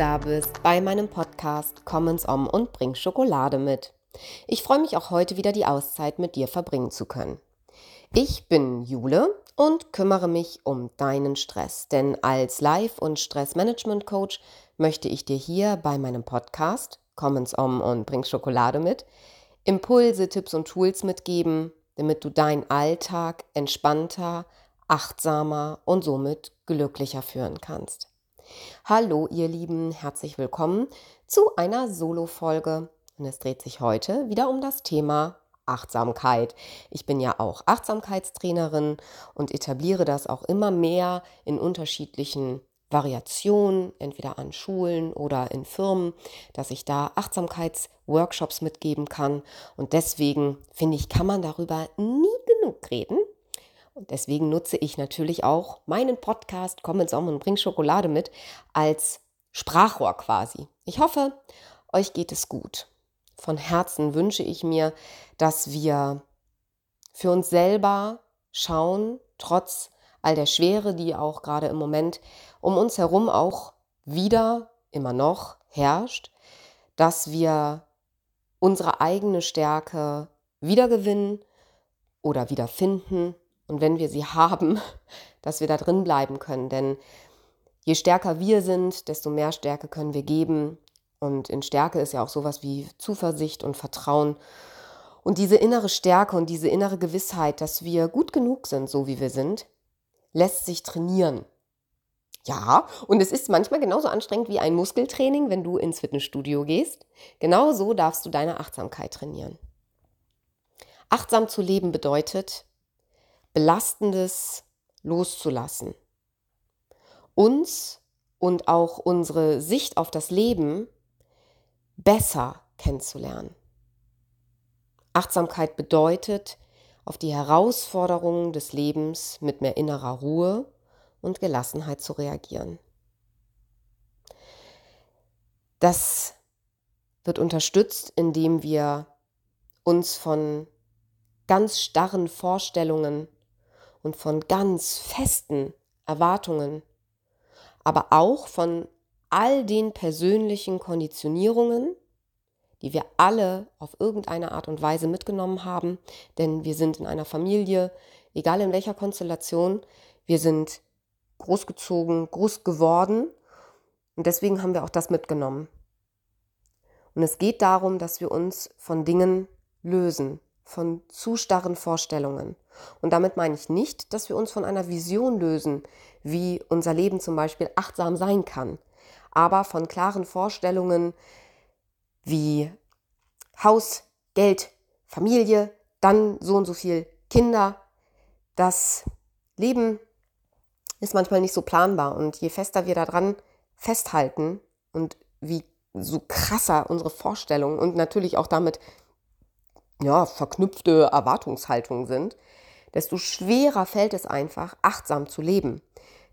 da bist bei meinem Podcast Commons Om und bring Schokolade mit. Ich freue mich auch heute wieder die Auszeit mit dir verbringen zu können. Ich bin Jule und kümmere mich um deinen Stress, denn als Life- und Stressmanagement-Coach möchte ich dir hier bei meinem Podcast Commons Om und bring Schokolade mit Impulse, Tipps und Tools mitgeben, damit du deinen Alltag entspannter, achtsamer und somit glücklicher führen kannst. Hallo ihr Lieben, herzlich willkommen zu einer Solo-Folge. Und es dreht sich heute wieder um das Thema Achtsamkeit. Ich bin ja auch Achtsamkeitstrainerin und etabliere das auch immer mehr in unterschiedlichen Variationen, entweder an Schulen oder in Firmen, dass ich da Achtsamkeitsworkshops mitgeben kann. Und deswegen finde ich, kann man darüber nie genug reden. Und deswegen nutze ich natürlich auch meinen Podcast Komm ins Om und bring Schokolade mit als Sprachrohr quasi. Ich hoffe, euch geht es gut. Von Herzen wünsche ich mir, dass wir für uns selber schauen, trotz all der Schwere, die auch gerade im Moment um uns herum auch wieder immer noch herrscht, dass wir unsere eigene Stärke wiedergewinnen oder wiederfinden und wenn wir sie haben, dass wir da drin bleiben können. Denn je stärker wir sind, desto mehr Stärke können wir geben. Und in Stärke ist ja auch sowas wie Zuversicht und Vertrauen. Und diese innere Stärke und diese innere Gewissheit, dass wir gut genug sind, so wie wir sind, lässt sich trainieren. Ja, und es ist manchmal genauso anstrengend wie ein Muskeltraining, wenn du ins Fitnessstudio gehst. Genauso darfst du deine Achtsamkeit trainieren. Achtsam zu leben bedeutet, Belastendes loszulassen. Uns und auch unsere Sicht auf das Leben besser kennenzulernen. Achtsamkeit bedeutet, auf die Herausforderungen des Lebens mit mehr innerer Ruhe und Gelassenheit zu reagieren. Das wird unterstützt, indem wir uns von ganz starren Vorstellungen und von ganz festen Erwartungen, aber auch von all den persönlichen Konditionierungen, die wir alle auf irgendeine Art und Weise mitgenommen haben, denn wir sind in einer Familie, egal in welcher Konstellation, wir sind großgezogen, groß geworden und deswegen haben wir auch das mitgenommen. Und es geht darum, dass wir uns von Dingen lösen, von zu starren Vorstellungen. Und damit meine ich nicht, dass wir uns von einer Vision lösen, wie unser Leben zum Beispiel achtsam sein kann, aber von klaren Vorstellungen wie Haus, Geld, Familie, dann so und so viel Kinder. Das Leben ist manchmal nicht so planbar und je fester wir daran festhalten und wie so krasser unsere Vorstellungen und natürlich auch damit ja, verknüpfte Erwartungshaltungen sind, desto schwerer fällt es einfach, achtsam zu leben.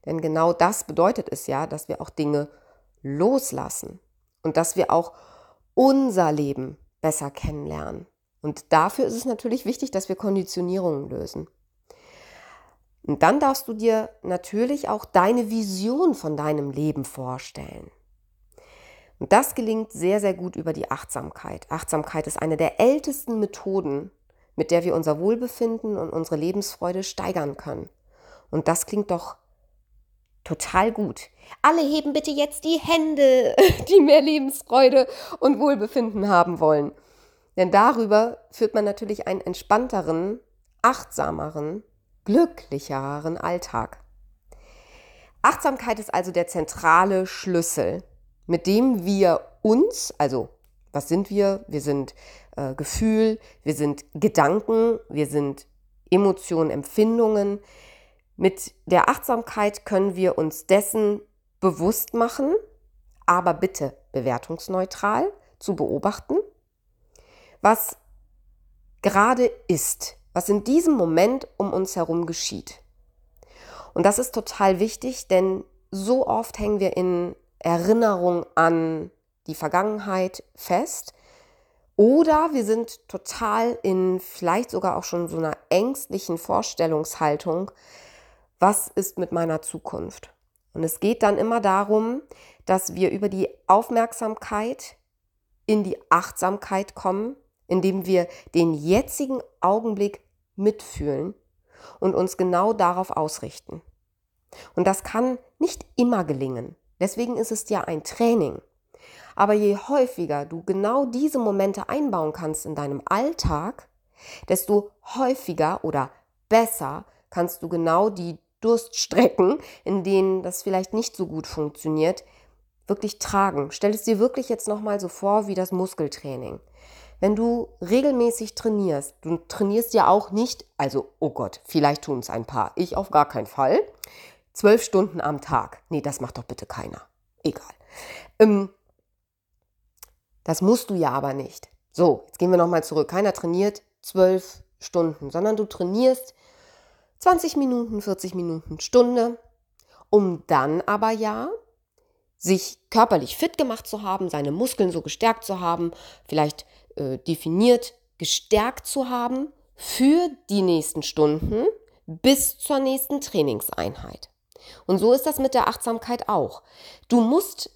Denn genau das bedeutet es ja, dass wir auch Dinge loslassen und dass wir auch unser Leben besser kennenlernen. Und dafür ist es natürlich wichtig, dass wir Konditionierungen lösen. Und dann darfst du dir natürlich auch deine Vision von deinem Leben vorstellen. Und das gelingt sehr, sehr gut über die Achtsamkeit. Achtsamkeit ist eine der ältesten Methoden, mit der wir unser Wohlbefinden und unsere Lebensfreude steigern können. Und das klingt doch total gut. Alle heben bitte jetzt die Hände, die mehr Lebensfreude und Wohlbefinden haben wollen. Denn darüber führt man natürlich einen entspannteren, achtsameren, glücklicheren Alltag. Achtsamkeit ist also der zentrale Schlüssel mit dem wir uns, also was sind wir? Wir sind äh, Gefühl, wir sind Gedanken, wir sind Emotionen, Empfindungen. Mit der Achtsamkeit können wir uns dessen bewusst machen, aber bitte bewertungsneutral zu beobachten, was gerade ist, was in diesem Moment um uns herum geschieht. Und das ist total wichtig, denn so oft hängen wir in Erinnerung an die Vergangenheit fest. Oder wir sind total in vielleicht sogar auch schon so einer ängstlichen Vorstellungshaltung, was ist mit meiner Zukunft? Und es geht dann immer darum, dass wir über die Aufmerksamkeit in die Achtsamkeit kommen, indem wir den jetzigen Augenblick mitfühlen und uns genau darauf ausrichten. Und das kann nicht immer gelingen. Deswegen ist es ja ein Training. Aber je häufiger du genau diese Momente einbauen kannst in deinem Alltag, desto häufiger oder besser kannst du genau die Durststrecken, in denen das vielleicht nicht so gut funktioniert, wirklich tragen. Stell es dir wirklich jetzt nochmal so vor wie das Muskeltraining. Wenn du regelmäßig trainierst, du trainierst ja auch nicht, also, oh Gott, vielleicht tun es ein paar, ich auf gar keinen Fall, zwölf Stunden am Tag. Nee, das macht doch bitte keiner. Egal. Ähm, das musst du ja aber nicht. So, jetzt gehen wir nochmal zurück. Keiner trainiert zwölf Stunden, sondern du trainierst 20 Minuten, 40 Minuten, Stunde, um dann aber ja sich körperlich fit gemacht zu haben, seine Muskeln so gestärkt zu haben, vielleicht äh, definiert gestärkt zu haben für die nächsten Stunden bis zur nächsten Trainingseinheit. Und so ist das mit der Achtsamkeit auch. Du musst,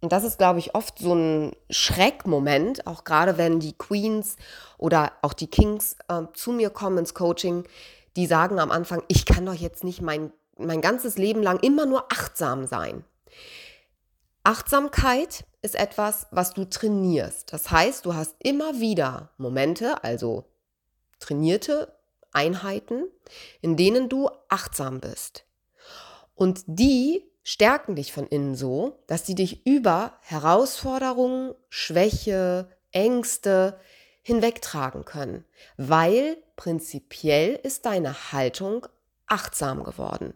und das ist, glaube ich, oft so ein Schreckmoment, auch gerade wenn die Queens oder auch die Kings äh, zu mir kommen ins Coaching, die sagen am Anfang, ich kann doch jetzt nicht mein, mein ganzes Leben lang immer nur achtsam sein. Achtsamkeit ist etwas, was du trainierst. Das heißt, du hast immer wieder Momente, also trainierte Einheiten, in denen du achtsam bist. Und die stärken dich von innen so, dass sie dich über Herausforderungen, Schwäche, Ängste hinwegtragen können, weil prinzipiell ist deine Haltung achtsam geworden.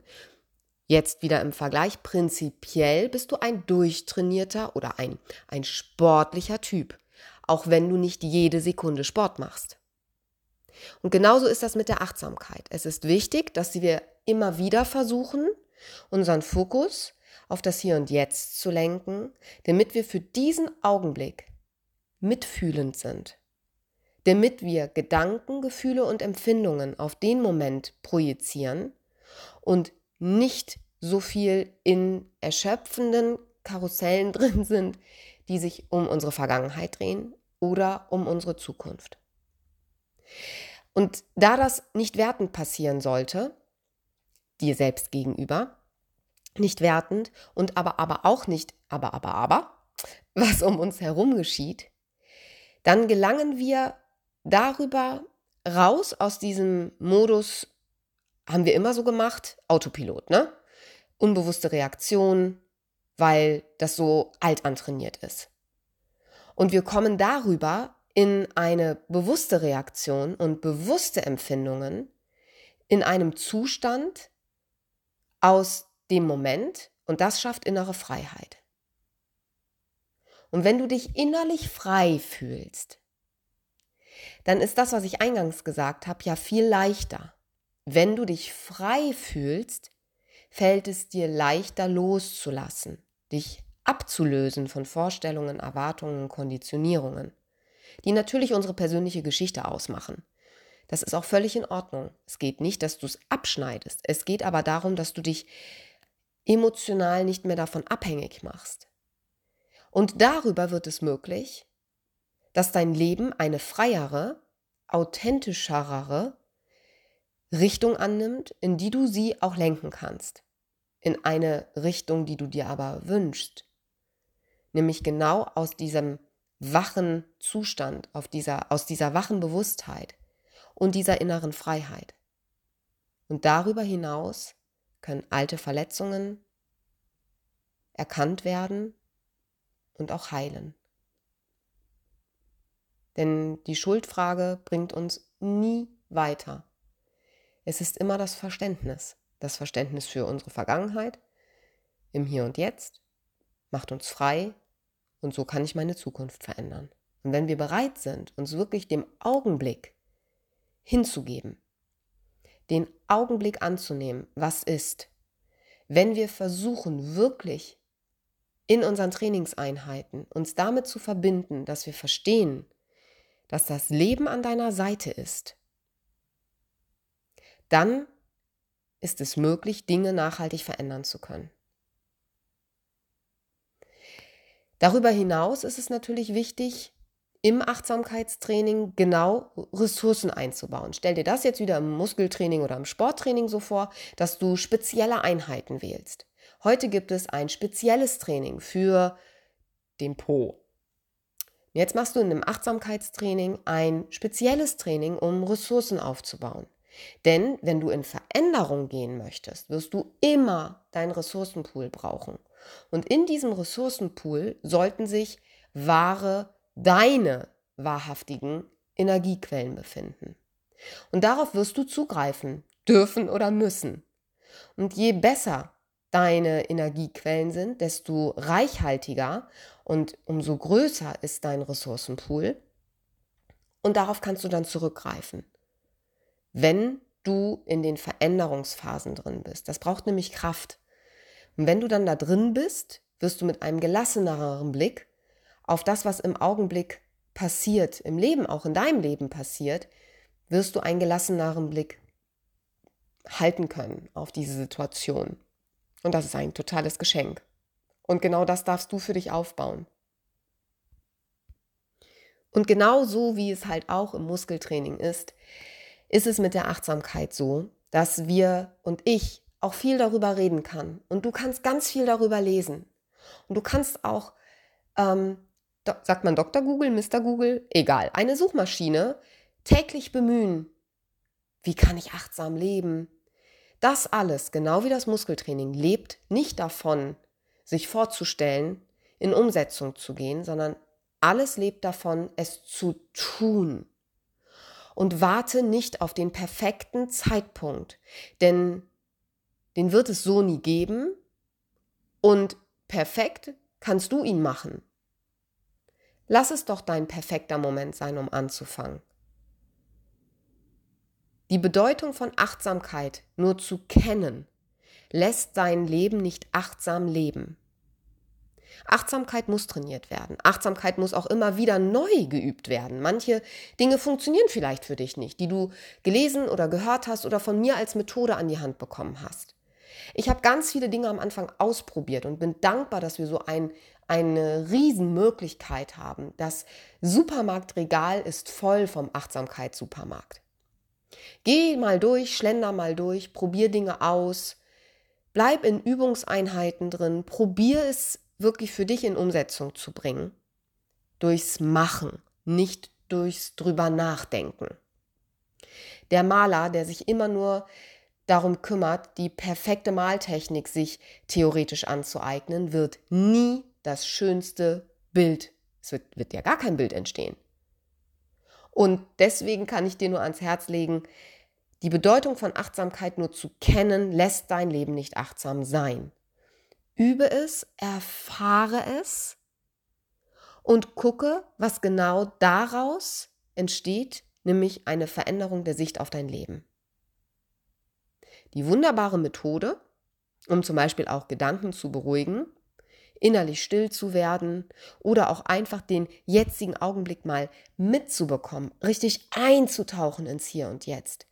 Jetzt wieder im Vergleich, prinzipiell bist du ein durchtrainierter oder ein, ein sportlicher Typ, auch wenn du nicht jede Sekunde Sport machst. Und genauso ist das mit der Achtsamkeit. Es ist wichtig, dass wir immer wieder versuchen, unseren Fokus auf das Hier und Jetzt zu lenken, damit wir für diesen Augenblick mitfühlend sind, damit wir Gedanken, Gefühle und Empfindungen auf den Moment projizieren und nicht so viel in erschöpfenden Karussellen drin sind, die sich um unsere Vergangenheit drehen oder um unsere Zukunft. Und da das nicht wertend passieren sollte, dir selbst gegenüber, nicht wertend und aber aber auch nicht aber aber aber, was um uns herum geschieht, dann gelangen wir darüber raus aus diesem Modus haben wir immer so gemacht, Autopilot, ne? Unbewusste Reaktion, weil das so alt antrainiert ist. Und wir kommen darüber in eine bewusste Reaktion und bewusste Empfindungen in einem Zustand aus dem Moment und das schafft innere Freiheit. Und wenn du dich innerlich frei fühlst, dann ist das, was ich eingangs gesagt habe, ja viel leichter. Wenn du dich frei fühlst, fällt es dir leichter loszulassen, dich abzulösen von Vorstellungen, Erwartungen, Konditionierungen, die natürlich unsere persönliche Geschichte ausmachen. Das ist auch völlig in Ordnung. Es geht nicht, dass du es abschneidest. Es geht aber darum, dass du dich emotional nicht mehr davon abhängig machst. Und darüber wird es möglich, dass dein Leben eine freiere, authentischere Richtung annimmt, in die du sie auch lenken kannst. In eine Richtung, die du dir aber wünschst. Nämlich genau aus diesem wachen Zustand, auf dieser, aus dieser wachen Bewusstheit und dieser inneren Freiheit. Und darüber hinaus können alte Verletzungen erkannt werden und auch heilen. Denn die Schuldfrage bringt uns nie weiter. Es ist immer das Verständnis. Das Verständnis für unsere Vergangenheit im Hier und Jetzt macht uns frei und so kann ich meine Zukunft verändern. Und wenn wir bereit sind, uns wirklich dem Augenblick hinzugeben, den Augenblick anzunehmen, was ist, wenn wir versuchen, wirklich in unseren Trainingseinheiten uns damit zu verbinden, dass wir verstehen, dass das Leben an deiner Seite ist, dann ist es möglich, Dinge nachhaltig verändern zu können. Darüber hinaus ist es natürlich wichtig, im Achtsamkeitstraining genau Ressourcen einzubauen. Stell dir das jetzt wieder im Muskeltraining oder im Sporttraining so vor, dass du spezielle Einheiten wählst. Heute gibt es ein spezielles Training für den Po. Jetzt machst du in einem Achtsamkeitstraining ein spezielles Training, um Ressourcen aufzubauen. Denn wenn du in Veränderung gehen möchtest, wirst du immer deinen Ressourcenpool brauchen. Und in diesem Ressourcenpool sollten sich wahre, deine wahrhaftigen Energiequellen befinden. Und darauf wirst du zugreifen, dürfen oder müssen. Und je besser deine Energiequellen sind, desto reichhaltiger und umso größer ist dein Ressourcenpool. Und darauf kannst du dann zurückgreifen wenn du in den Veränderungsphasen drin bist. Das braucht nämlich Kraft. Und wenn du dann da drin bist, wirst du mit einem gelasseneren Blick auf das, was im Augenblick passiert, im Leben, auch in deinem Leben passiert, wirst du einen gelasseneren Blick halten können auf diese Situation. Und das ist ein totales Geschenk. Und genau das darfst du für dich aufbauen. Und genau so wie es halt auch im Muskeltraining ist, ist es mit der Achtsamkeit so, dass wir und ich auch viel darüber reden kann. Und du kannst ganz viel darüber lesen. Und du kannst auch, ähm, sagt man Dr. Google, Mr. Google, egal, eine Suchmaschine täglich bemühen. Wie kann ich achtsam leben? Das alles, genau wie das Muskeltraining, lebt nicht davon, sich vorzustellen, in Umsetzung zu gehen, sondern alles lebt davon, es zu tun und warte nicht auf den perfekten Zeitpunkt, denn den wird es so nie geben und perfekt kannst du ihn machen. Lass es doch dein perfekter Moment sein, um anzufangen. Die Bedeutung von Achtsamkeit nur zu kennen, lässt dein Leben nicht achtsam leben. Achtsamkeit muss trainiert werden. Achtsamkeit muss auch immer wieder neu geübt werden. Manche Dinge funktionieren vielleicht für dich nicht, die du gelesen oder gehört hast oder von mir als Methode an die Hand bekommen hast. Ich habe ganz viele Dinge am Anfang ausprobiert und bin dankbar, dass wir so ein, eine Riesenmöglichkeit haben. Das Supermarktregal ist voll vom Achtsamkeitssupermarkt. Geh mal durch, schlender mal durch, probier Dinge aus, bleib in Übungseinheiten drin, probier es wirklich für dich in Umsetzung zu bringen. Durchs Machen, nicht durchs drüber nachdenken. Der Maler, der sich immer nur darum kümmert, die perfekte Maltechnik sich theoretisch anzueignen, wird nie das schönste Bild, es wird, wird ja gar kein Bild entstehen. Und deswegen kann ich dir nur ans Herz legen, die Bedeutung von Achtsamkeit nur zu kennen, lässt dein Leben nicht achtsam sein. Übe es, erfahre es und gucke, was genau daraus entsteht, nämlich eine Veränderung der Sicht auf dein Leben. Die wunderbare Methode, um zum Beispiel auch Gedanken zu beruhigen, innerlich still zu werden oder auch einfach den jetzigen Augenblick mal mitzubekommen, richtig einzutauchen ins Hier und Jetzt.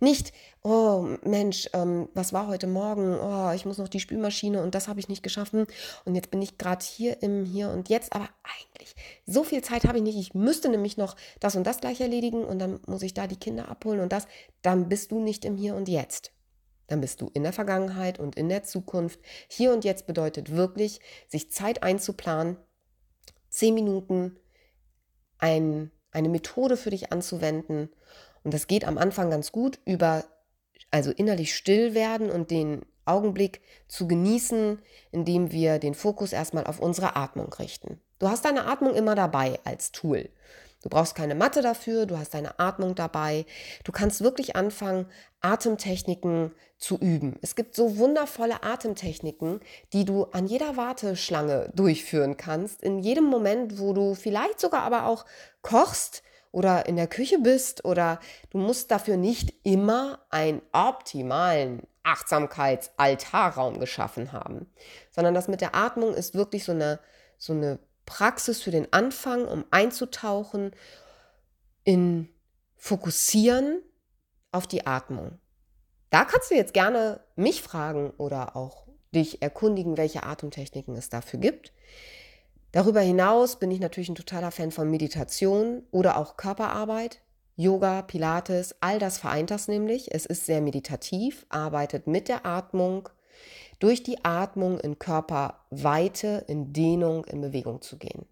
Nicht, oh Mensch, ähm, was war heute Morgen? Oh, ich muss noch die Spülmaschine und das habe ich nicht geschaffen. Und jetzt bin ich gerade hier im Hier und Jetzt. Aber eigentlich, so viel Zeit habe ich nicht. Ich müsste nämlich noch das und das gleich erledigen und dann muss ich da die Kinder abholen und das. Dann bist du nicht im Hier und Jetzt. Dann bist du in der Vergangenheit und in der Zukunft. Hier und Jetzt bedeutet wirklich, sich Zeit einzuplanen, zehn Minuten ein, eine Methode für dich anzuwenden und das geht am Anfang ganz gut über, also innerlich still werden und den Augenblick zu genießen, indem wir den Fokus erstmal auf unsere Atmung richten. Du hast deine Atmung immer dabei als Tool. Du brauchst keine Matte dafür, du hast deine Atmung dabei. Du kannst wirklich anfangen, Atemtechniken zu üben. Es gibt so wundervolle Atemtechniken, die du an jeder Warteschlange durchführen kannst, in jedem Moment, wo du vielleicht sogar aber auch kochst oder in der Küche bist oder du musst dafür nicht immer einen optimalen Achtsamkeits-Altarraum geschaffen haben, sondern das mit der Atmung ist wirklich so eine, so eine Praxis für den Anfang, um einzutauchen in Fokussieren auf die Atmung. Da kannst du jetzt gerne mich fragen oder auch dich erkundigen, welche Atemtechniken es dafür gibt. Darüber hinaus bin ich natürlich ein totaler Fan von Meditation oder auch Körperarbeit. Yoga, Pilates, all das vereint das nämlich. Es ist sehr meditativ, arbeitet mit der Atmung, durch die Atmung in Körperweite, in Dehnung, in Bewegung zu gehen.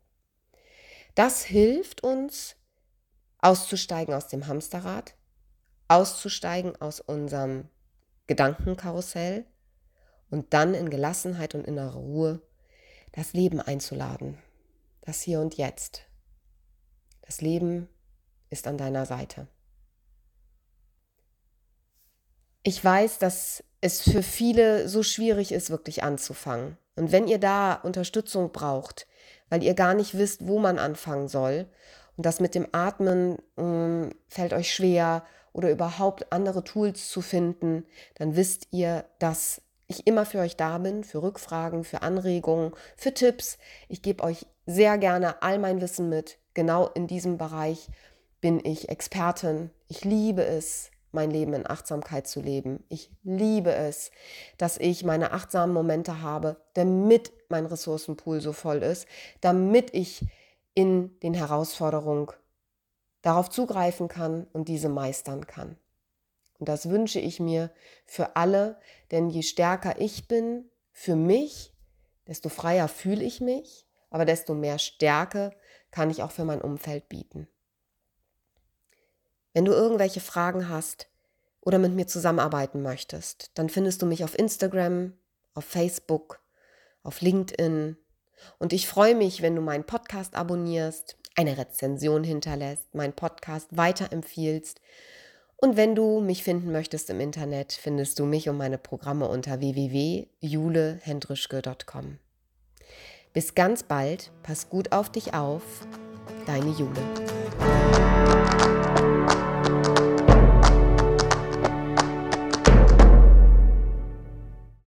Das hilft uns, auszusteigen aus dem Hamsterrad, auszusteigen aus unserem Gedankenkarussell und dann in Gelassenheit und innerer Ruhe das Leben einzuladen. Das Hier und Jetzt. Das Leben ist an deiner Seite. Ich weiß, dass es für viele so schwierig ist, wirklich anzufangen. Und wenn ihr da Unterstützung braucht, weil ihr gar nicht wisst, wo man anfangen soll, und das mit dem Atmen äh, fällt euch schwer oder überhaupt andere Tools zu finden, dann wisst ihr, dass ich immer für euch da bin, für Rückfragen, für Anregungen, für Tipps. Ich gebe euch sehr gerne all mein Wissen mit. Genau in diesem Bereich bin ich Expertin. Ich liebe es, mein Leben in Achtsamkeit zu leben. Ich liebe es, dass ich meine achtsamen Momente habe, damit mein Ressourcenpool so voll ist, damit ich in den Herausforderungen darauf zugreifen kann und diese meistern kann. Und das wünsche ich mir für alle, denn je stärker ich bin für mich, desto freier fühle ich mich, aber desto mehr Stärke kann ich auch für mein Umfeld bieten. Wenn du irgendwelche Fragen hast oder mit mir zusammenarbeiten möchtest, dann findest du mich auf Instagram, auf Facebook, auf LinkedIn. Und ich freue mich, wenn du meinen Podcast abonnierst, eine Rezension hinterlässt, meinen Podcast weiterempfiehlst und wenn du mich finden möchtest im Internet, findest du mich und meine Programme unter www.julehendrischke.com. Bis ganz bald, pass gut auf dich auf, deine Jule.